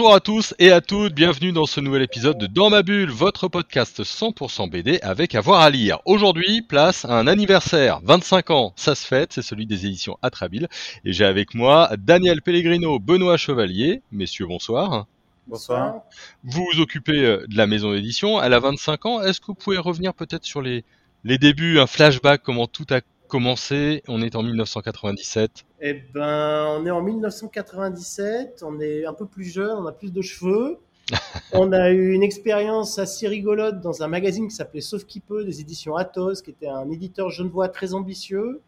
Bonjour à tous et à toutes, bienvenue dans ce nouvel épisode de Dans ma bulle, votre podcast 100% BD avec avoir à lire. Aujourd'hui, place à un anniversaire, 25 ans, ça se fête, c'est celui des éditions Atrabile. Et j'ai avec moi Daniel Pellegrino, Benoît Chevalier. Messieurs, bonsoir. Bonsoir. Vous vous occupez euh, de la maison d'édition, elle a 25 ans. Est-ce que vous pouvez revenir peut-être sur les, les débuts, un flashback, comment tout a commencé On est en 1997. Eh ben, on est en 1997, on est un peu plus jeune, on a plus de cheveux. on a eu une expérience assez rigolote dans un magazine qui s'appelait Sauf qui peut, des éditions Athos, qui était un éditeur genevois très ambitieux,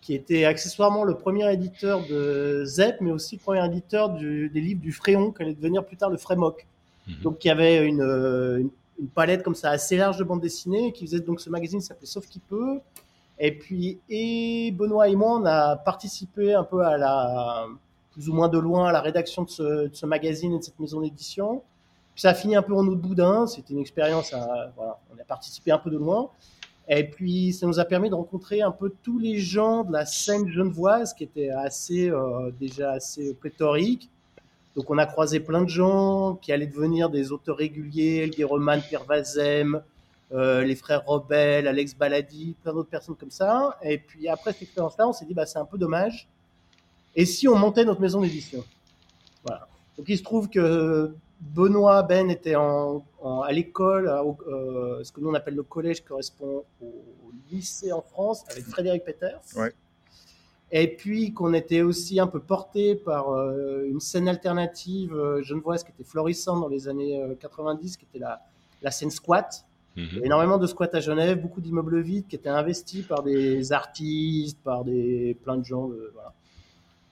qui était accessoirement le premier éditeur de ZEP, mais aussi le premier éditeur du- des livres du Fréon, qui allait devenir plus tard le Frémoc. Mhm. Donc, il y avait une, euh, une, une palette comme ça assez large de bandes dessinées, qui faisait donc ce magazine qui s'appelait Sauf qui peut. Et puis, et Benoît et moi, on a participé un peu à la, plus ou moins de loin, à la rédaction de ce, de ce magazine et de cette maison d'édition. Puis ça a fini un peu en eau boudin. C'était une expérience, à- voilà, on a participé un peu de loin. Et puis, ça nous a permis de rencontrer un peu tous les gens de la scène genevoise qui était assez, euh, déjà assez pléthorique. Donc, on a croisé plein de gens qui allaient devenir des auteurs réguliers, Helge Roman, Pierre Vazem, euh, les frères Robel, Alex Baladi, plein d'autres personnes comme ça. Et puis après cette expérience-là, on s'est dit, bah, c'est un peu dommage. Et si on montait notre maison d'édition? Voilà. Donc il se trouve que Benoît Ben était en, en- à l'école, euh, ce que nous on appelle le collège, correspond au lycée en France, avec Frédéric Peters. Ouais. Et puis qu'on était aussi un peu porté par euh, une scène alternative genevoise qui était florissante dans les années euh, 90, qui était la, la scène squat. Mhm. énormément de squats à Genève, beaucoup d'immeubles vides qui étaient investis par des artistes, par des plein de gens. de- voilà.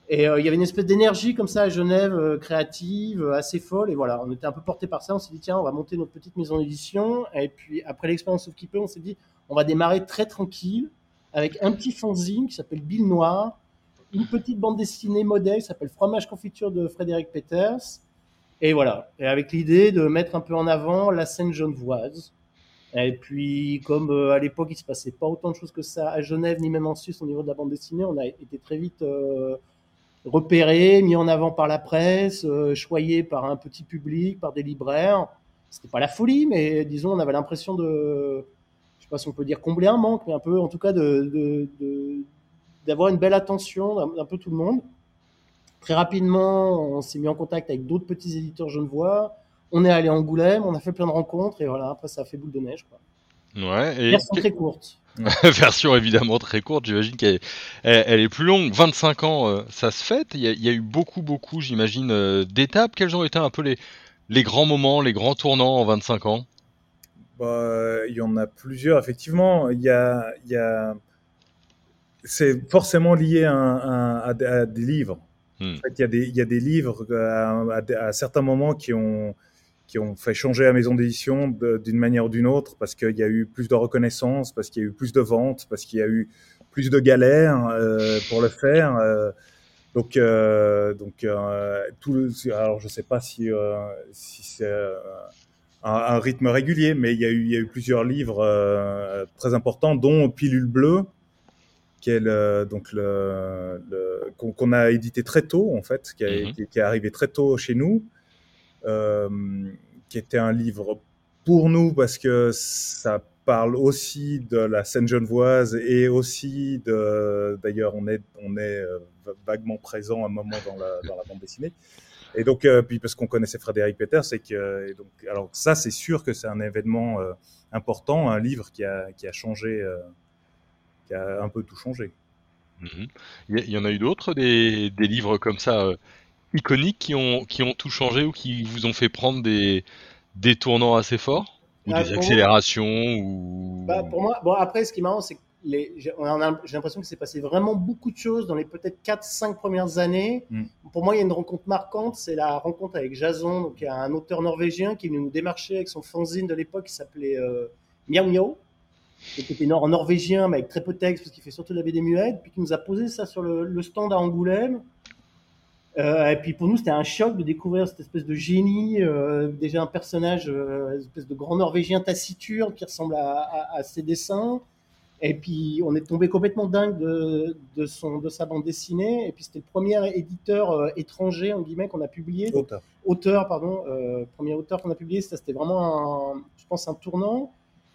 Et euh, il y avait une espèce d'énergie comme ça à Genève, euh, créative, euh, assez folle. Et voilà, on était un peu porté par ça. On s'est dit, tiens, on va monter notre petite maison d'édition. Et puis, après l'expérience Sauf qui peut, on s'est dit, on va démarrer très tranquille avec un petit fanzine qui s'appelle Bill Noir, une petite bande dessinée modèle qui s'appelle Fromage Confiture de Frédéric Peters. Et voilà. Et avec l'idée de mettre un peu en avant la scène genevoise. Et puis, comme euh, à l'époque, il se passait pas autant de choses que ça à Genève, ni même en Suisse au niveau de la bande dessinée, on a été très vite euh, repéré, mis en avant par la presse, euh, choyé par un petit public, par des libraires. C'était pas la folie, mais disons, on avait l'impression de, je sais pas si on peut dire combler un manque, mais un peu, en tout cas, d'avoir une belle attention d'un peu tout le monde. Très rapidement, on s'est mis en contact avec d'autres petits éditeurs genevois. On est allé à Angoulême, on a fait plein de rencontres, et voilà, après, ça a fait boule de neige. Quoi. Ouais, et Version très courte. version évidemment très courte, j'imagine qu'elle elle, elle est plus longue. 25 ans, euh, ça se fête? Il y, a, il y a eu beaucoup, beaucoup, j'imagine, euh, d'étapes? Quels ont été un peu les, les grands moments, les grands tournants en 25 ans? Bah, il y en a plusieurs, effectivement. Il y a, il y a... C'est forcément lié à, un- à- à- à des livres. Hmm. En fait, il y a des, il y a des livres euh, à, à- à certains moments qui ont, qui ont fait changer la maison d'édition d'une manière ou d'une autre, parce qu'il y a eu plus de reconnaissance, parce qu'il y a eu plus de ventes, parce qu'il y a eu plus de galères euh, pour le faire. euh, donc, euh, donc tout le- alors je sais pas si, si c'est un, un rythme régulier, mais il y a eu, il y a eu plusieurs livres très importants, dont Pilule bleue, qui est le, donc le, le- qu'on a édité très tôt en fait, qui, a- Mhm. qui- qui est arrivé très tôt chez nous, qui était un livre pour nous parce que ça parle aussi de la scène genevoise et aussi de, d'ailleurs on est on est euh, vaguement présent à un moment dans la, bande dessinée. Et donc, euh, puis parce qu'on connaissait Frédéric Peters, c'est que, donc, alors ça, c'est sûr que c'est un événement euh, important, un livre qui a, qui a changé, euh, qui a un peu tout changé. Mhm. Il y, en a eu d'autres, des, des livres comme ça euh, iconiques qui ont, qui ont tout changé ou qui vous ont fait prendre des, des tournants assez forts Ou Ah, des moi- accélérations ou... Bah, pour moi, bon, après, ce qui est marrant, c'est que les- j'ai l'impression qu'il s'est passé vraiment beaucoup de choses dans les peut-être 4-5 premières années. Mm. Pour moi, il y a une rencontre marquante, c'est la rencontre avec Jason, donc il y a un auteur norvégien qui est venu nous démarcher avec son fanzine de l'époque qui s'appelait euh, Miao Miao, qui était en norvégien, mais avec très peu de texte, parce qu'il fait surtout de la BD muette, puis qui nous a posé ça sur le, le stand à Angoulême. Euh, et puis pour nous, c'était un choc de découvrir cette espèce de génie, euh, déjà un personnage, euh, une espèce de grand Norvégien taciturne qui ressemble à, à, à, ses dessins. Et puis on est tombé complètement dingue de, de, son, de sa bande dessinée. Et puis c'était le premier éditeur étranger, en guillemets, qu'on a publié. Auteur. Auteur, pardon. Premier auteur qu'on a publié. Ça, c'était vraiment, un, je pense, un tournant.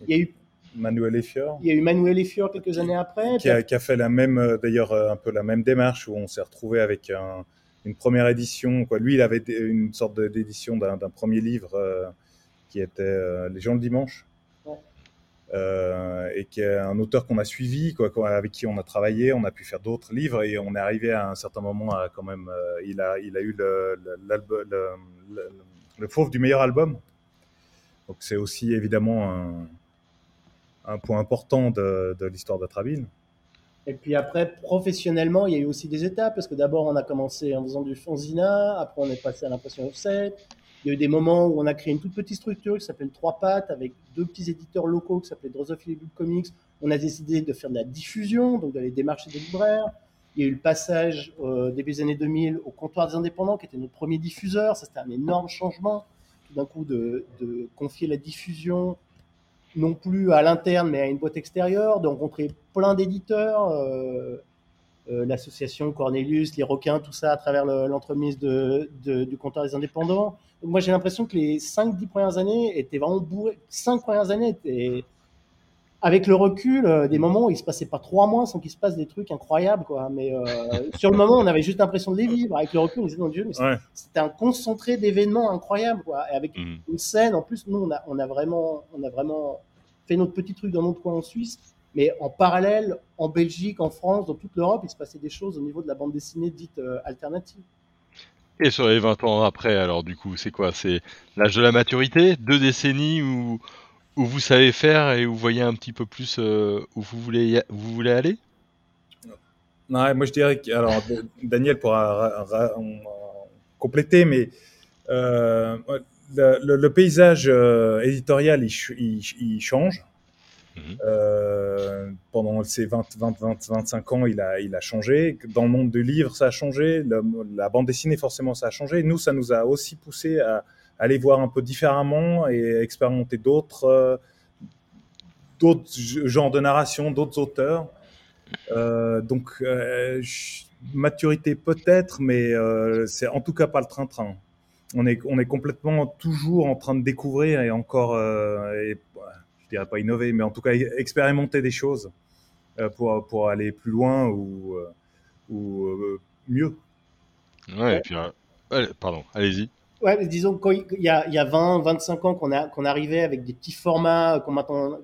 Il y a eu Manuel Effior. Il y a eu Manuel Effior quelques années après. Qui a, qui a fait la même, d'ailleurs, un peu la même démarche où on s'est retrouvé avec un, une première édition. Quoi. Lui, il avait une sorte d'édition d'un premier livre euh, qui était euh, Les gens le dimanche. Ouais. Euh, et qui est un auteur qu'on a suivi, quoi, avec qui on a travaillé, on a pu faire d'autres livres et on est arrivé à un certain moment à quand même, euh, il, a, il a eu le, le, le, le, le fauve du meilleur album. Donc c'est aussi évidemment un, un point important de, de l'histoire d'Atrabine. Et puis après, professionnellement, il y a eu aussi des étapes, parce que d'abord, on a commencé en faisant du Fonzina, après, on est passé à l'impression offset. Il y a eu des moments où on a créé une toute petite structure qui s'appelle Trois Pattes, avec deux petits éditeurs locaux qui s'appelaient Drosophile et Book Comics. On a décidé de faire de la diffusion, donc d'aller démarcher des libraires. Il y a eu le passage euh, début des années 2000 au comptoir des indépendants, qui était notre premier diffuseur. Ça, c'était un énorme changement, tout d'un coup, de, de confier la diffusion non plus à l'interne, mais à une boîte extérieure, de rencontrer plein d'éditeurs, euh, euh, l'association Cornelius, les requins, tout ça à travers l'entremise de, de, du comptoir des indépendants. Moi, j'ai l'impression que les 5-10 premières années étaient vraiment bourrées. 5 premières années étaient, avec le recul, euh, des moments où il se passait pas trois mois sans qu'il se passe des trucs incroyables, quoi. Mais euh, sur le moment, on avait juste l'impression de les vivre. Avec le recul, on disait, mon Dieu, mais Ouais. c'était un concentré d'événements incroyables, quoi. Et avec Mhm. une scène, en plus, nous, on a, on a vraiment, on a vraiment fait notre petit truc dans notre coin en Suisse. Mais en parallèle, en Belgique, en France, dans toute l'Europe, il se passait des choses au niveau de la bande dessinée dite euh, alternative. Et sur les 20 ans après, alors du coup, c'est quoi? C'est l'âge de la maturité? Deux décennies où, où vous savez faire et où vous voyez un petit peu plus euh, où vous voulez, vous voulez aller? Moi je dirais que alors Daniel pourra compléter, mais euh, le, le- le paysage euh, éditorial il, ch- il, il change. Mhm. Euh, pendant ces 20, 20, 20, 25 ans, il a, il a changé. Dans le monde du livre, ça a changé. Le- la bande dessinée, forcément, ça a changé. Nous, ça nous a aussi poussé à aller voir un peu différemment et expérimenter d'autres euh, genres de narration, d'autres auteurs. Euh, donc, euh, maturité peut-être, mais c'est en tout cas pas le train-train. On est, on est complètement toujours en train de découvrir et encore, je dirais pas innover, mais en tout cas expérimenter des choses pour, pour aller plus loin ou, ou mieux. Ouais, et puis, pardon, allez-y. Ouais, disons qu'il y a, il y a 20, 25 ans qu'on a, qu'on arrivait avec des petits formats qu'on maintenant,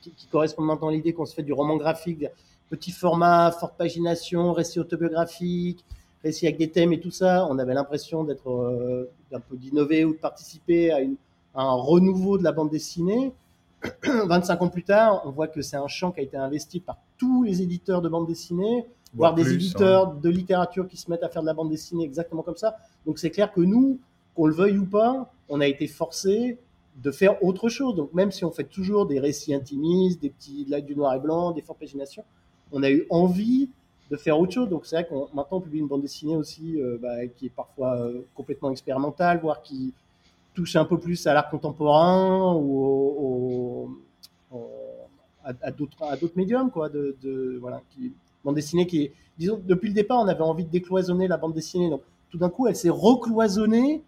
qui, qui correspondent maintenant à l'idée qu'on se fait du roman graphique, des petits formats, forte pagination, récit autobiographique, récit avec des thèmes et tout ça. On avait l'impression d'être, euh, d'un peu d'innover ou de participer à, une, à un renouveau de la bande dessinée. 25 ans plus tard, on voit que c'est un champ qui a été investi par tous les éditeurs de bande dessinée, voire des éditeurs hein. de littérature qui se mettent à faire de la bande dessinée exactement comme ça. Donc c'est clair que nous, qu'on le veuille ou pas, on a été forcé de faire autre chose. Donc même si on fait toujours des récits intimistes, des petits la- du noir et blanc, des fortes paginations, on a eu envie de faire autre chose. Donc c'est vrai qu'on maintenant on publie une bande dessinée aussi euh, bah, qui est parfois euh, complètement expérimentale, voire qui touche un peu plus à l'art contemporain ou à, d'autres médiums quoi. De, bande dessinée qui est, disons depuis le départ on avait envie de décloisonner la bande dessinée. Donc tout d'un coup elle s'est recloisonnée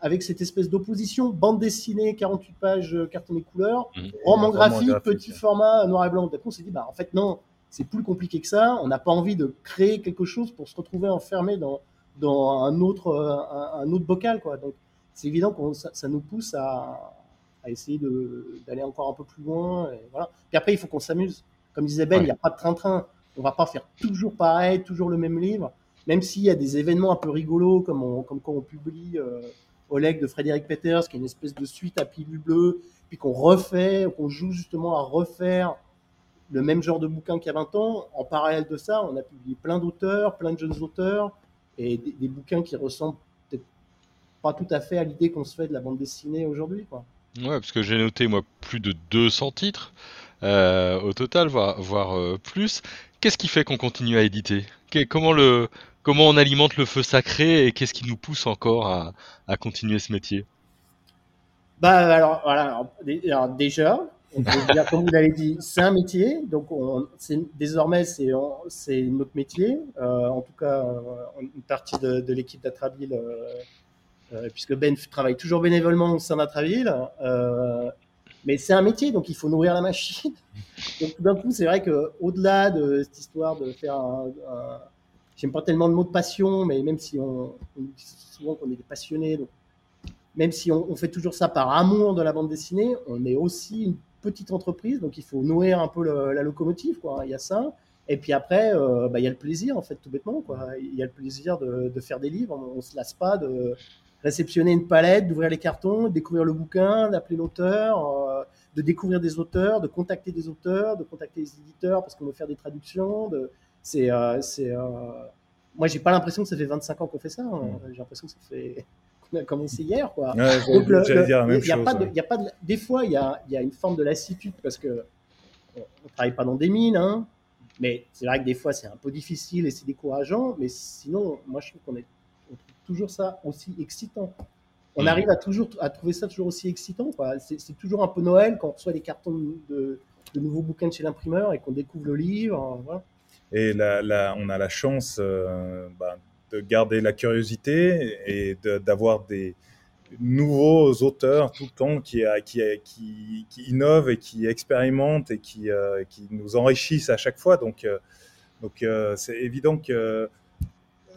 avec cette espèce d'opposition bande dessinée 48 pages euh, cartonné couleur Mhm. roman graphique, graphique, petit ouais. format noir et blanc. Coup, on s'est dit, bah, en fait, non, c'est plus compliqué que ça. On n'a pas envie de créer quelque chose pour se retrouver enfermé dans, dans un, autre, euh, un, un autre bocal. Quoi. Donc, c'est évident que ça, ça nous pousse à, à essayer de- d'aller encore un peu plus loin. Et voilà. Puis après, il faut qu'on s'amuse. Comme disait Ben, il Ouais. n'y a pas de train-train. On va pas faire toujours pareil, toujours le même livre. Même s'il y a des événements un peu rigolos, comme, on- comme quand on publie euh, Oleg de Frédéric Peters, qui est une espèce de suite à pilule bleue, puis qu'on refait, qu'on joue justement à refaire le même genre de bouquin qu'il y a 20 ans. En parallèle de ça, on a publié plein d'auteurs, plein de jeunes auteurs, et des, bouquins qui ressemblent peut-être pas tout à fait à l'idée qu'on se fait de la bande dessinée aujourd'hui. quoi. Ouais, parce que j'ai noté moi plus de 200 titres euh, au total, voire, voire euh, plus. qu'est-ce qui fait qu'on continue à éditer? Comment le comment on alimente le feu sacré et qu'est-ce qui nous pousse encore à, à continuer ce métier? Bah alors voilà, alors, déjà, on peut dire, comme vous l'avez dit, c'est un métier, donc on, désormais c'est c'est notre métier. Euh, en tout cas, une partie de, de l'équipe d'Atraville, euh, euh, puisque Ben travaille toujours bénévolement au sein d'Atraville. Euh, mais c'est un métier, donc il faut nourrir la machine. donc d'un coup, c'est vrai que au-delà de cette histoire de faire un, j'aime pas tellement le mot de passion, mais même si on, dit souvent qu'on est des passionnés, donc même si on, on, fait toujours ça par amour de la bande dessinée, on est aussi une petite entreprise, donc il faut nourrir un peu la locomotive, quoi. Il y a ça. Et puis après, euh, bah, il y a le plaisir, en fait, tout bêtement, quoi. Il y a le plaisir de, de faire des livres. On, on se lasse pas de réceptionner une palette, d'ouvrir les cartons, de découvrir le bouquin, d'appeler l'auteur, euh, de découvrir des auteurs, de contacter des auteurs, de contacter les éditeurs parce qu'on veut faire des traductions. C'est, euh, c'est, euh... moi, j'ai pas l'impression que ça fait 25 ans qu'on fait ça. Hein. J'ai l'impression que ça fait qu'on a commencé hier, quoi. Ouais, Donc, le, le, dire la même y a chose. Pas de, y a pas de... Des fois, il y a, y a une forme de lassitude parce que on travaille pas dans des mines, hein. Mais c'est vrai que des fois, c'est un peu difficile et c'est décourageant. Mais sinon, moi, je trouve qu'on est on trouve toujours ça aussi excitant. On mmh. arrive à toujours à trouver ça toujours aussi excitant. C'est toujours un peu Noël quand on reçoit des cartons de, de nouveaux bouquins de chez l'imprimeur et qu'on découvre le livre. Voilà. Et là, là, on a la chance euh, bah, de garder la curiosité et d'avoir des nouveaux auteurs tout le temps qui, qui, qui, qui innovent et qui expérimentent et qui, euh, qui nous enrichissent à chaque fois. Donc, euh, donc euh, c'est évident que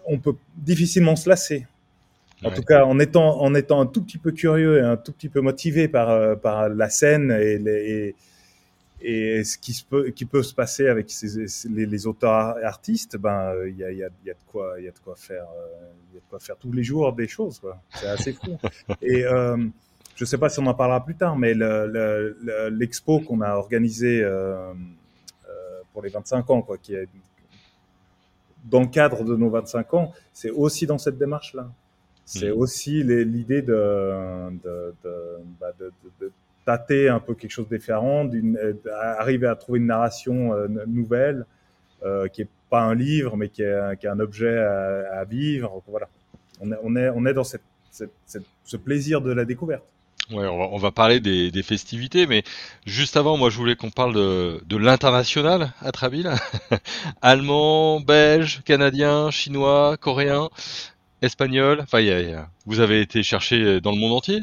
on peut difficilement se lasser. En ouais. tout cas, en étant, en étant un tout petit peu curieux et un tout petit peu motivé par, euh, par la scène et, les, et, et ce qui, se peut, qui peut se passer avec ces, les, les, auteurs artistes, ben il y a, y, a, y a, de quoi, il y a de quoi faire, il y a de quoi faire tous les jours des choses. C'est assez fou. et euh, je sais pas si on en parlera plus tard, mais l'expo le, le, qu'on a organisé euh, pour les 25 ans, quoi, qui est dans le cadre de nos 25 ans, c'est aussi dans cette démarche-là. C'est mmh. aussi l'idée de, de, de, bah de, tâter un peu quelque chose de différent, d'arriver à trouver une narration euh, nouvelle, euh, qui est pas un livre, mais qui est, qui est un objet à, à, vivre. Voilà. On est, on est, on est dans cette, cette, cette, ce plaisir de la découverte. Ouais, on va, on va parler des, des, festivités, mais juste avant, moi, je voulais qu'on parle de, de l'international à Traville. Allemand, belge, canadien, chinois, coréen, espagnol. Enfin, y a, y a... vous avez été chercher dans le monde entier?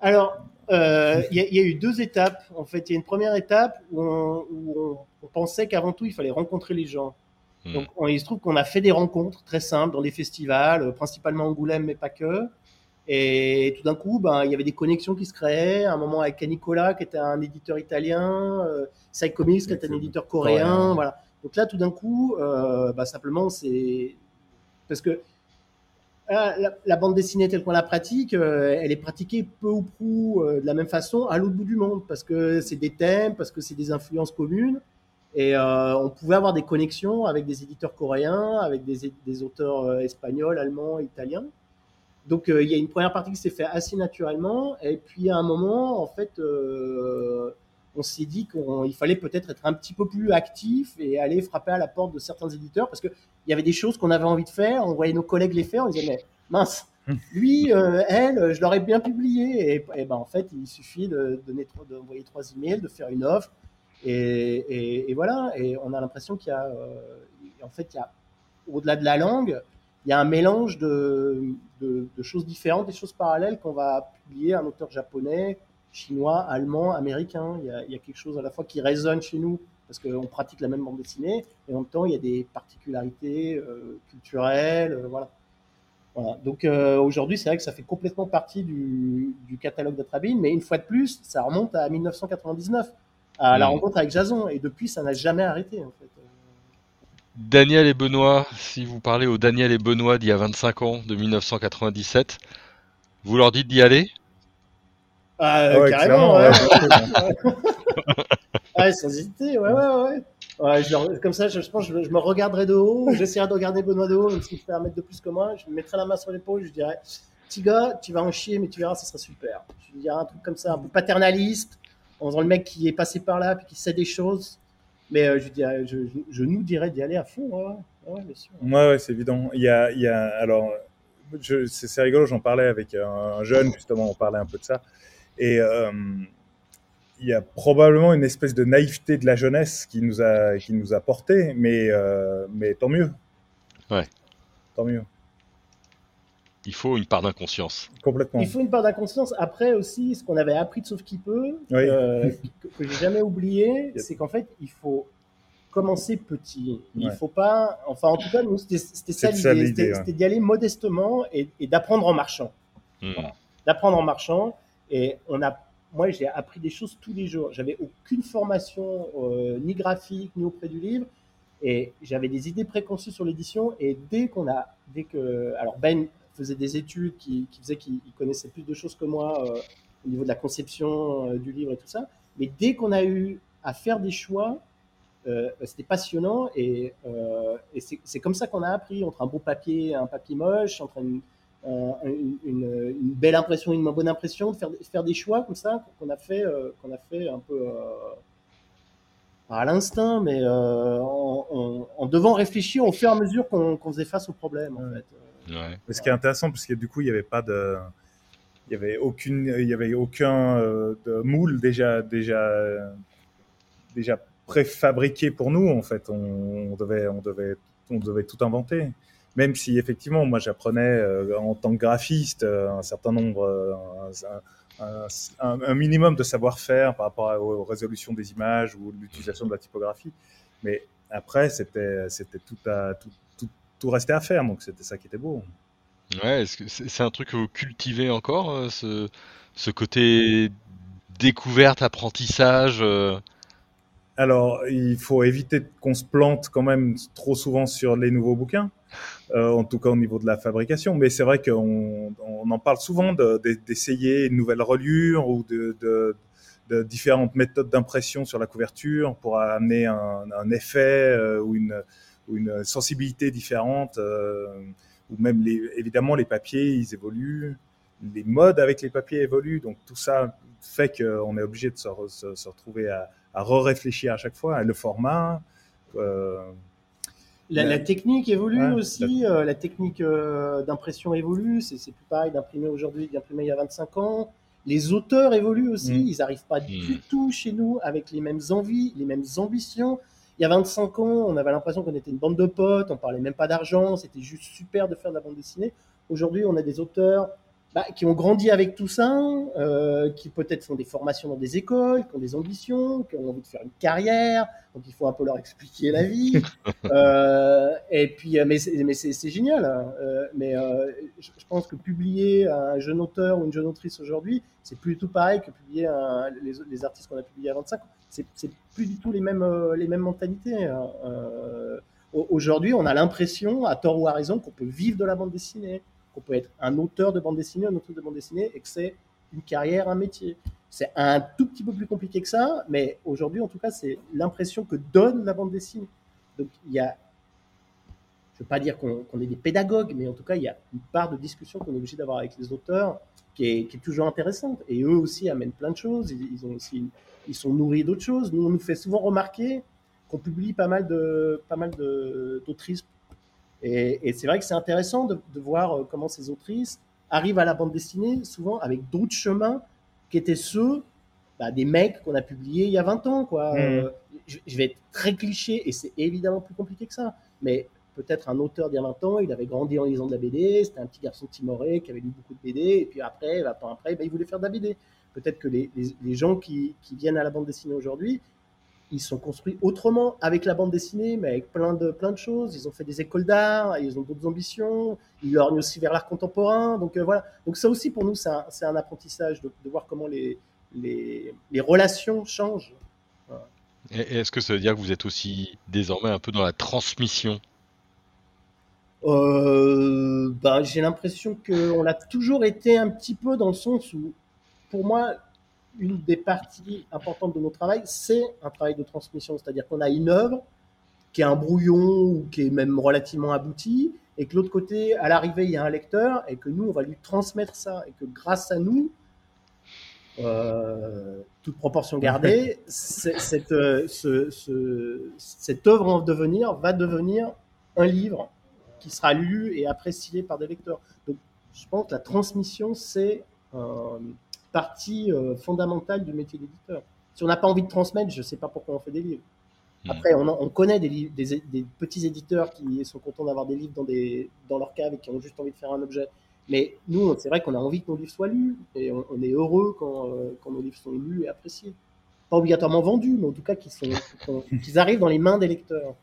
Alors, il euh, y, y, a eu deux étapes. En fait, il y a une première étape où on, où on, on pensait qu'avant tout, il fallait rencontrer les gens. Hmm. Donc, on, il se trouve qu'on a fait des rencontres très simples dans des festivals, principalement Angoulême, mais pas que. Et tout d'un coup, ben, il y avait des connexions qui se créaient. À un moment avec Canicola, qui était un éditeur italien, euh, Psycomics, qui était un éditeur coréen. Voilà. Donc là, tout d'un coup, euh, bah, simplement, c'est parce que la, la, bande dessinée telle qu'on la pratique, euh, elle est pratiquée peu ou prou euh, de la même façon à l'autre bout du monde, parce que c'est des thèmes, parce que c'est des influences communes. Et euh, on pouvait avoir des connexions avec des éditeurs coréens, avec des, auteurs espagnols, allemands, italiens. Donc il y a une première partie qui s'est fait assez naturellement, et puis à un moment, en fait, on s'est dit qu'il fallait peut-être être un petit peu plus actif et aller frapper à la porte de certains éditeurs, parce qu'il y avait des choses qu'on avait envie de faire, on voyait nos collègues les faire, on disait mais mince, lui, euh, elle, je l'aurais bien publié, et, et, ben en fait, il suffit de donner, d'envoyer trois emails, de faire une offre, et, et, et voilà, et on a l'impression qu'il y a, en fait, il y a au-delà de la langue, il y a un mélange de, de, de, choses différentes, des choses parallèles qu'on va publier un auteur japonais, chinois, allemand, américain. Il y, a, il y, a, quelque chose à la fois qui résonne chez nous parce qu'on pratique la même bande dessinée et en même temps il y a des particularités euh, culturelles, euh, voilà. voilà. Donc euh, aujourd'hui c'est vrai que ça fait complètement partie du, du catalogue d'Atrabine, mais une fois de plus ça remonte à 1999 à mmh. la rencontre avec Jason et depuis ça n'a jamais arrêté en fait. Daniel et Benoît, si vous parlez au Daniel et Benoît d'il y a 25 ans, de 1997, vous leur dites d'y aller? Ah, ouais, Carrément, ouais. ouais. sans hésiter, ouais, ouais, ouais. ouais je, comme ça, je, je pense je, je, me regarderai de haut, j'essaierai de regarder Benoît de haut, même s'il fait un mètre de plus que moi, je me mettrai la main sur l'épaule, je dirais, petit gars, tu vas en chier, mais tu verras, ça sera super. Je lui dirais un truc comme ça, un peu paternaliste, en faisant le mec qui est passé par là, puis qui sait des choses Mais euh, je, dirais, je, je- je nous dirais d'y aller à fond. Ouais, ouais, bien sûr. Ouais, ouais, c'est évident. Il y a, il y a, alors, je- c'est c'est rigolo, j'en parlais avec un, un jeune, justement, on parlait un peu de ça. Et euh, il y a probablement une espèce de naïveté de la jeunesse qui nous a, qui nous a porté, mais, euh, mais tant mieux. Ouais. Tant mieux. Il faut une part d'inconscience. Complètement. Il faut une part d'inconscience. Après aussi, ce qu'on avait appris de Sauf qui peut, Oui. euh, que, que j'ai jamais oublié, c'est qu'en fait, il faut commencer petit. Il Ouais. faut pas. Enfin, en tout cas, nous, c'était ça l'idée. C'était ouais. d'y aller modestement et, et d'apprendre en marchant. Hmm. D'apprendre en marchant. Et on a. Moi, j'ai appris des choses tous les jours. J'avais aucune formation, euh, ni graphique, ni auprès du livre. Et j'avais des idées préconçues sur l'édition. Et dès qu'on a, dès que, alors Ben faisait des études qui, qui faisaient qu'il il connaissait plus de choses que moi euh, au niveau de la conception euh, du livre et tout ça. Mais dès qu'on a eu à faire des choix, c'était passionnant. Et, et c'est comme ça qu'on a appris entre un beau papier et un papier moche, entre une, un- une, une- belle impression une moins bonne impression, de faire, faire des choix comme ça qu'on a fait, euh, qu'on a fait un peu. euh, pas à l'instinct, mais euh, en, en- en devant réfléchir au fur et à mesure qu'on faisait face aux problèmes. En Ouais. fait. Ouais. Mais Ce qui est intéressant, parce que du coup, il n'y avait pas de, il y avait aucune, il y avait aucun euh, de moule déjà, déjà, euh, déjà préfabriqué pour nous. En fait, on, on devait, on devait, on devait tout inventer. Même si effectivement, moi, j'apprenais euh, en tant que graphiste euh, un certain nombre, euh, un, un- un- un minimum de savoir-faire par rapport à- aux résolutions des images ou l'utilisation de la typographie. Mais après, c'était, c'était tout à, tout, tout, tout restait à faire. Donc, c'était ça qui était beau. Ouais, est-ce que c'est un truc que vous cultivez encore, ce, ce côté découverte, apprentissage euh, Alors, il faut éviter qu'on se plante quand même trop souvent sur les nouveaux bouquins, euh, en tout cas au niveau de la fabrication. Mais c'est vrai qu'on on en parle souvent de- de- d'essayer une nouvelle reliure ou de, différentes méthodes d'impression sur la couverture pour amener un, effet euh, ou, une, sensibilité différente. euh, ou même, évidemment, les papiers, ils évoluent. Les modes avec les papiers évoluent. Donc, tout ça fait qu'on est obligé de se, re- se- se retrouver à, à re-réfléchir à chaque fois, le format. La, technique évolue Ouais, aussi, euh, la technique euh, d'impression évolue, c'est c'est plus pareil d'imprimer aujourd'hui que d'imprimer il y a 25 ans. Les auteurs évoluent aussi, Mm. ils n'arrivent pas Mm. du tout chez nous avec les mêmes envies, les mêmes ambitions. Il y a 25 ans, on avait l'impression qu'on était une bande de potes, on parlait même pas d'argent, c'était juste super de faire de la bande dessinée. Aujourd'hui, on a des auteurs bah, qui ont grandi avec tout ça, euh, qui peut-être font des formations dans des écoles, qui ont des ambitions, qui ont envie de faire une carrière, donc il faut un peu leur expliquer la vie. Euh, et puis, euh, mais c'est mais c'est- c'est génial. hein. Euh, mais je, je pense que publier un jeune auteur ou une jeune autrice aujourd'hui, c'est plus du tout pareil que publier un- les, les artistes qu'on a publiés à 25 ans. C'est plus du tout les mêmes, les mêmes mentalités. hein. Au- aujourd'hui, on a l'impression, à tort ou à raison, qu'on peut vivre de la bande dessinée, qu'on peut être un auteur de bande dessinée, un auteur de bande dessinée, et que c'est une carrière, un métier. C'est un tout petit peu plus compliqué que ça, mais aujourd'hui, en tout cas, c'est l'impression que donne la bande dessinée. Donc, il y a, je ne veux pas dire qu'on est des pédagogues, mais en tout cas, il y a une part de discussion qu'on est obligé d'avoir avec les auteurs qui est, toujours intéressante. Et eux aussi amènent plein de choses. Ils, ils sont nourris d'autres choses. Nous, on nous fait souvent remarquer qu'on publie pas mal de, pas mal d'autrices. Et, et c'est vrai que c'est intéressant de, de voir euh, comment ces autrices arrivent à la bande dessinée, souvent avec d'autres chemins qui étaient ceux bah, des mecs qu'on a publiés il y a 20 ans. Quoi. Mhm. Euh, je, je vais être très cliché et c'est évidemment plus compliqué que ça. Mais peut-être un auteur d'il y a 20 ans, il avait grandi en lisant de la BD, c'était un petit garçon timoré qui avait lu beaucoup de BD, et puis après, 20 ans après, bah, il voulait faire de la BD. Peut-être que les, les- les gens qui, qui viennent à la bande dessinée aujourd'hui, ils sont construits autrement avec la bande dessinée, mais avec plein de, plein de choses. Ils ont fait des écoles d'art, ils ont d'autres ambitions, ils lorgnent aussi vers l'art contemporain. Donc euh, voilà. Donc ça aussi pour nous, c'est un, apprentissage de, de voir comment les, les, les relations changent. Et est-ce que ça veut dire que vous êtes aussi désormais un peu dans la transmission? Euh, bah, j'ai l'impression qu'on l'a toujours été un petit peu dans le sens où, pour moi, une des parties importantes de notre travail, c'est un travail de transmission. C'est-à-dire qu'on a une œuvre qui est un brouillon ou qui est même relativement aboutie, et que l'autre côté, à l'arrivée, il y a un lecteur, et que nous, on va lui transmettre ça, et que grâce à nous, euh, toute proportion gardée, euh, ce- ce- cette œuvre en devenir va devenir un livre qui sera lu et apprécié par des lecteurs. Donc, je pense que la transmission, c'est une partie euh, fondamentale du métier d'éditeur. Si on n'a pas envie de transmettre, je ne sais pas pourquoi on fait des livres. Hmm. Après, on, connaît des, livres- des, des petits éditeurs qui sont contents d'avoir des livres dans, des, dans leur cave et qui ont juste envie de faire un objet. Mais nous, c'est vrai qu'on a envie que nos livres soient lus et on, on est heureux quand, euh, quand nos livres sont lus et appréciés. Pas obligatoirement vendus, mais en tout cas qu'ils arrivent dans les mains des lecteurs.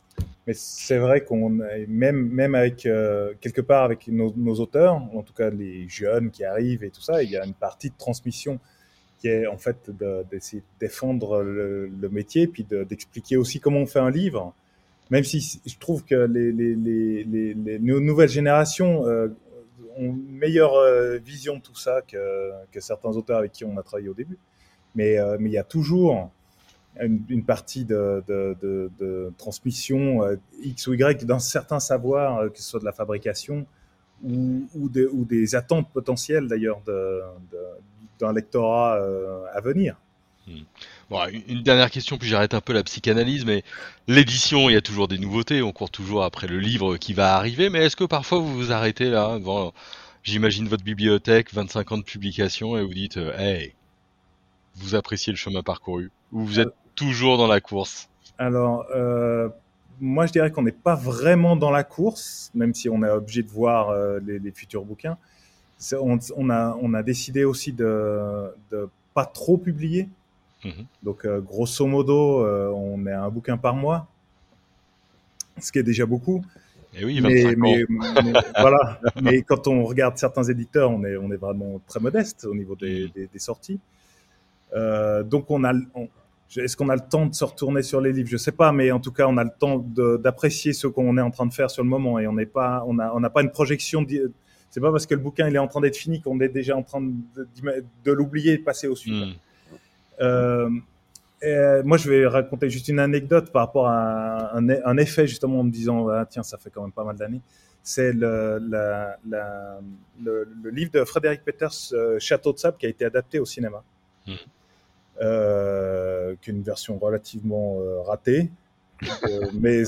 Mais c'est vrai qu'on même même avec euh, quelque part avec nos, auteurs, en tout cas les jeunes qui arrivent et tout ça, il y a une partie de transmission qui est en fait de- d'essayer de, défendre le, le métier, puis de- d'expliquer aussi comment on fait un livre. Même si je trouve que les, les, les, les, les nou- nouvelles générations euh, ont une meilleure euh, vision de tout ça que, que certains auteurs avec qui on a travaillé au début. Mais, mais il y a toujours une, partie de, transmission euh, X ou Y d'un certain savoir, euh, que ce soit de la fabrication ou, des- attentes potentielles d'ailleurs d'un lectorat euh, à venir. Bon, une- dernière question, puis j'arrête un peu la psychanalyse, mais l'édition, il y a toujours des nouveautés, on court toujours après le livre qui va arriver, mais est-ce que parfois vous vous arrêtez là, j'imagine, votre bibliothèque, 25 ans de publication, et vous dites, hey, vous appréciez le chemin parcouru, ou vous êtes toujours dans la course Alors, euh, moi je dirais qu'on n'est pas vraiment dans la course, même si on est obligé de voir euh, les, les futurs bouquins. On, on a, on a décidé aussi de, de pas trop publier. Mhm. Donc, euh, grosso modo, on est à un bouquin par mois, ce qui est déjà beaucoup. Et Eh oui, 25 mais, ans. mais- mais- voilà. Mais quand on regarde certains éditeurs, on est, on est vraiment très modeste au niveau des, des- des sorties. Euh, donc, on a, on- est-ce qu'on a le temps de se retourner sur les livres? Je sais pas, mais en tout cas, on a le temps d'apprécier ce qu'on est en train de faire sur le moment et on n'est pas, on a, on n'a pas une projection. C'est pas parce que le bouquin il est en train d'être fini qu'on est déjà en train de, l'oublier et de passer au suivant. Hmm. Euh, et moi, je vais raconter juste une anecdote par rapport à un, un effet, justement, en me disant, ah, tiens, ça fait quand même pas mal d'années. C'est le, livre de Frédéric Peters, euh, Château de sable, qui a été adapté au cinéma. Mhm. Euh, qui est une version relativement euh, ratée, Euh, mais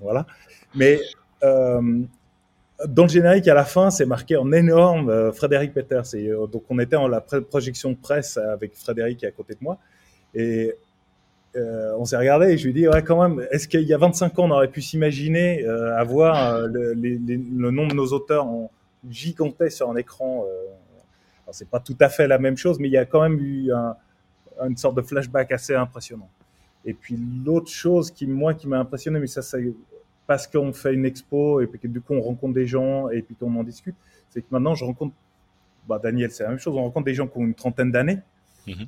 voilà. Mais dans le générique à la fin, c'est marqué en énorme Frédéric Peters. Et donc on était en la projection presse avec Frédéric à côté de moi, et on s'est regardé et je lui ai dit quand même, est-ce qu'il y a 25 ans on aurait pu s'imaginer avoir le, les- les- le nom de nos auteurs en sur un écran C'est pas tout à fait la même chose, mais il y a quand même eu un, une sorte de flashback assez impressionnant. Et puis l'autre chose qui moi qui m'a impressionné, mais ça c'est parce qu'on fait une expo et puis que du coup on rencontre des gens et puis qu'on en discute, c'est que maintenant je rencontre, bah Daniel c'est la même chose, on rencontre des gens qui ont une trentaine d'années Mhm.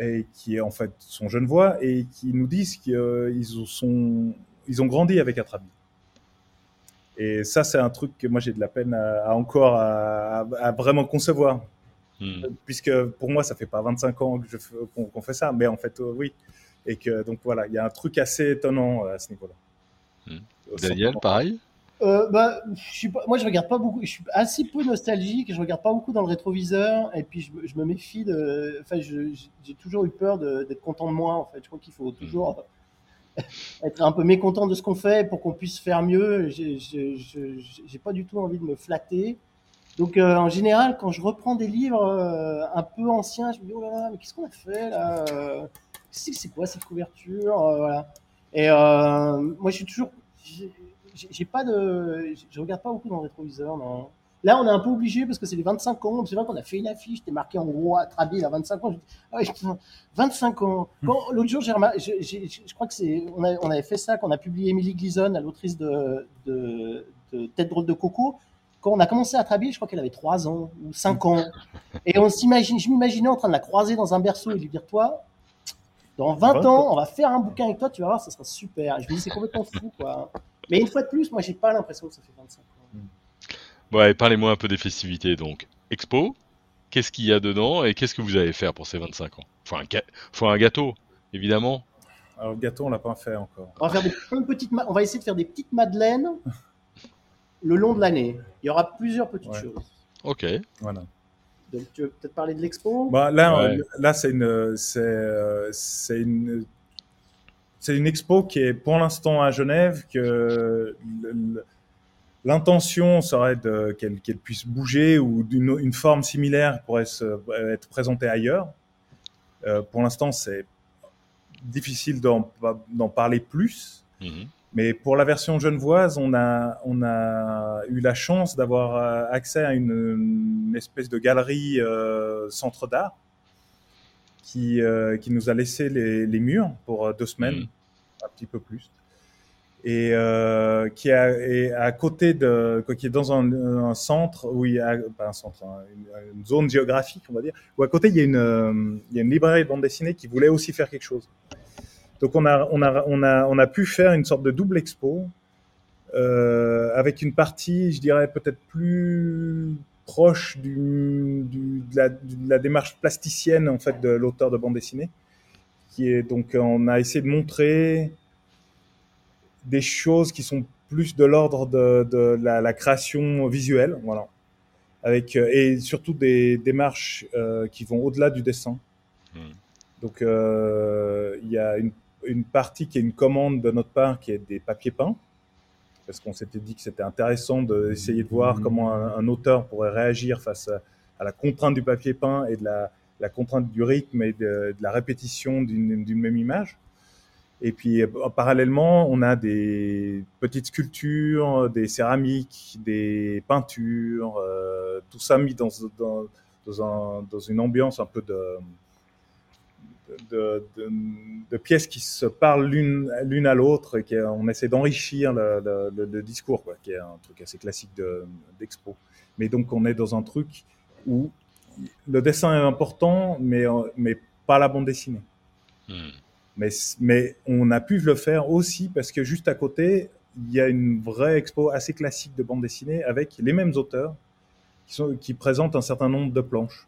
et qui en fait sont Genevois et qui nous disent qu'ils sont, ils ont grandi avec Atrabi. Et ça c'est un truc que moi j'ai de la peine à, à encore à, à- à vraiment concevoir, Hmm. puisque pour moi ça fait pas 25 ans que je fais- qu'on fait ça, mais en fait euh, oui. Et que donc voilà, il y a un truc assez étonnant euh, à ce niveau-là. Euh, Daniel, pareil? Euh, bah, je suis pas, moi, je regarde pas beaucoup. Je suis assez peu nostalgique. Je regarde pas beaucoup dans le rétroviseur. Et puis, je, me- je me méfie de. Enfin, j'ai toujours eu peur d'être content de moi. En fait, je crois qu'il faut toujours être un peu mécontent de ce qu'on fait pour qu'on puisse faire mieux. J'ai pas du tout envie de me flatter. Donc, euh, en général, quand je reprends des livres euh, un peu anciens, je me dis oh là là, mais qu'est-ce qu'on a fait là Euh, C'est quoi cette couverture Voilà. Et moi, je suis toujours. j'ai- pas de, je regarde pas beaucoup dans le rétroviseur, non. Là, on est un peu obligé parce que c'est les 25 ans. C'est vrai qu'on a fait une affiche, c'était marqué en gros à Trabil à 25 ans. Je dis, ah ouais, putain, 25 ans. Quand l'autre jour, j'ai remarqué, je, crois que c'est, on avait fait ça, qu'on a publié Émilie Gleason, l'autrice de, de, de Tête drôle de coco. Quand on a commencé à Trabil, je crois qu'elle avait 3 ans ou 5 ans. Et on s'imagine, je m'imaginais en train de la croiser dans un berceau et lui dire, toi, dans 20 20 ans, on va faire un bouquin avec toi, tu vas voir, ça sera super. Et je me dis, c'est complètement fou, quoi. Mais une fois de plus, moi, j'ai pas l'impression que ça fait 25 ans. Ouais, parlez-moi un peu des festivités donc. Expo, qu'est-ce qu'il y a dedans et qu'est-ce que vous allez faire pour ces 25 ans? Faut un, faut un gâteau, évidemment. Alors le gâteau, on l'a pas fait encore. On va faire des plein de petites, ma- on va essayer de faire des petites madeleines le long de l'année. Il y aura plusieurs petites Ouais. choses. Ok. Voilà. Donc, tu veux peut-être parler de l'expo? Bah, là, Ouais. euh, là, c'est une, c'est, euh, c'est une, c'est une expo qui est pour l'instant à Genève. Que l'intention serait de, qu'elle, qu'elle puisse bouger ou d'une une forme similaire pourrait se, être présentée ailleurs. Euh, pour l'instant, c'est difficile d'en, d'en parler plus. Mhm. Mais pour la version genevoise, on a, on a eu la chance d'avoir euh, accès à une, une espèce de galerie euh, centre d'art qui, euh, qui nous a laissé les, les murs pour euh, deux semaines, Mhm. un petit peu plus. Et euh, qui a, est à côté de, qui est dans un, un centre où il y a, pas un centre, hein, une, une zone géographique, on va dire, où à côté il y a une, euh, il y a une librairie de bande dessinée qui voulait aussi faire quelque chose. Donc on a, on a, on a, on a pu faire une sorte de double expo euh, avec une partie, je dirais peut-être plus proche du, du, de, la, de la démarche plasticienne en fait de l'auteur de bande dessinée, qui est donc on a essayé de montrer des choses qui sont plus de l'ordre de, de la, la création visuelle, voilà, avec euh, et surtout des démarches euh, qui vont au-delà du dessin. Mhm. Donc euh, il y a une, une partie qui est une commande de notre part qui est des papiers peints parce qu'on s'était dit que c'était intéressant d'essayer de voir comment un, un auteur pourrait réagir face à, à la contrainte du papier peint et de la, la contrainte du rythme et de, de la répétition d'une même image. Et puis, euh, parallèlement, on a des petites sculptures, des céramiques, des peintures, euh, tout ça mis dans, dans, dans, un, dans une ambiance un peu de, de, de, de pièces qui se parlent l'une l'une à l'autre et qu'on essaie d'enrichir le, le, le, le discours, quoi, qui est un truc assez classique de- d'expo. Mais donc, on est dans un truc où le dessin est important, mais, mais pas la bande dessinée. Mhm. Mais, mais on a pu le faire aussi parce que juste à côté, il y a une vraie expo assez classique de bande dessinée avec les mêmes auteurs qui, sont, qui présentent un certain nombre de planches.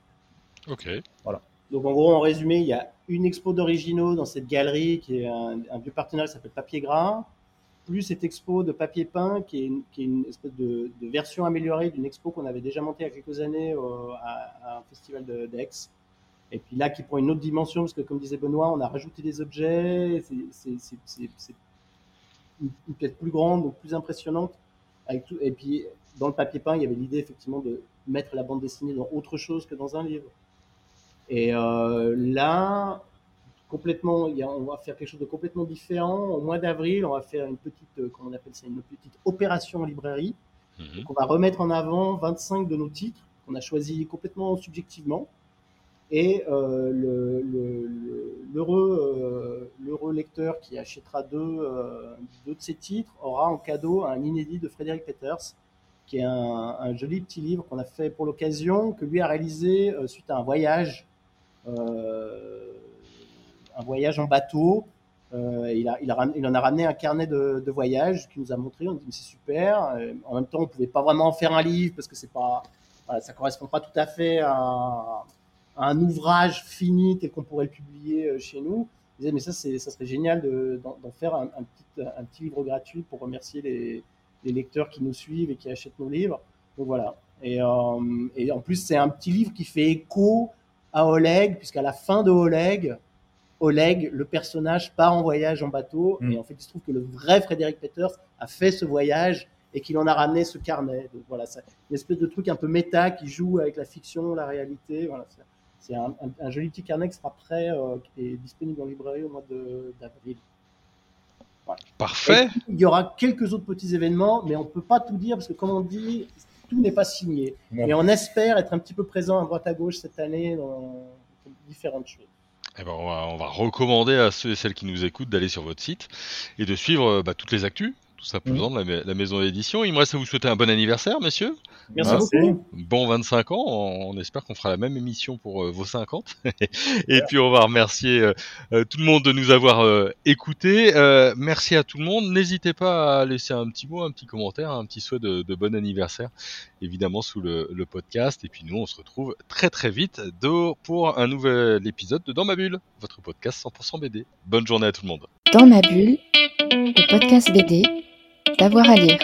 Ok. Donc en gros, en résumé, il y a une expo d'originaux dans cette galerie qui est un, un vieux partenaire qui s'appelle Papier Gras, plus cette expo de papier peint qui est une, espèce de, version améliorée d'une expo qu'on avait déjà montée il y a quelques années à, un festival de- d'Aix. Et puis là, qui prend une autre dimension, parce que comme disait Benoît, on a rajouté des objets, c'est- c'est- c'est pièce plus grande, donc plus impressionnante. Et puis dans le papier peint, il y avait l'idée effectivement de mettre la bande dessinée dans autre chose que dans un livre. Et euh, là, complètement, il y a- on va faire quelque chose de complètement différent. Au mois d'avril, on va faire une petite, euh, comment on appelle ça, une petite opération en librairie. Mhm. Donc, on va remettre en avant 25 de nos titres qu'on a choisis complètement subjectivement. Et euh, le- le- le- l'heureux lecteur qui achètera deux, deux de ces titres aura en cadeau un inédit de Frédéric Peters, qui est un, un joli petit livre qu'on a fait pour l'occasion, que lui a réalisé suite à un voyage, un voyage en bateau. Euh, il, a, a en a ramené un carnet de, de voyage qu'il nous a montré. On dit mais c'est super. Euh, en même temps, on pouvait pas vraiment en faire un livre parce que c'est pas, ça correspond pas tout à fait à, un ouvrage fini tel qu'on pourrait le publier euh, chez nous. Il disait mais ça, ça serait génial de- d'en, faire un, petit, livre gratuit pour remercier les, lecteurs qui nous suivent et qui achètent nos livres. Donc voilà. Euh, et en plus, c'est un petit livre qui fait écho à Oleg, puisqu'à la fin de Oleg, Oleg, le personnage, part en voyage en bateau. Mm. Et en fait, il se trouve que le vrai Frédéric Peters a fait ce voyage et qu'il en a ramené ce carnet. Donc voilà, c'est une espèce de truc un peu méta qui joue avec la fiction, la réalité. Voilà, c'est- un, un- un joli petit carnet qui sera prêt, euh, qui est disponible en librairie au mois de- d'avril. Parfait. Il y aura quelques autres petits événements, mais on ne peut pas tout dire parce que, comme on dit, tout n'est pas signé. Non. Et on espère être un petit peu présent à droite à gauche cette année dans différentes choses. Eh ben, on, va, on va recommander à ceux et celles qui nous écoutent d'aller sur votre site et de suivre bah, toutes les actus, tout simplement, de la, ma- la maison d'édition. Il me reste à vous souhaiter un bon anniversaire, messieurs. Merci, Merci. beaucoup. Bon 25 ans. On, on espère qu'on fera la même émission pour euh, vos 50. et puis, on va remercier euh, euh, tout le monde de nous avoir euh, écoutés. Euh, merci à tout le monde. N'hésitez pas à laisser un petit mot, un petit commentaire, un petit souhait de, de bon anniversaire, évidemment, sous le, le podcast. Et puis, nous, on se retrouve très, très vite de- pour un nouvel épisode de Dans ma bulle, votre podcast 100% BD. Bonne journée à tout le monde. Dans ma bulle, le podcast BD, d'avoir à lire.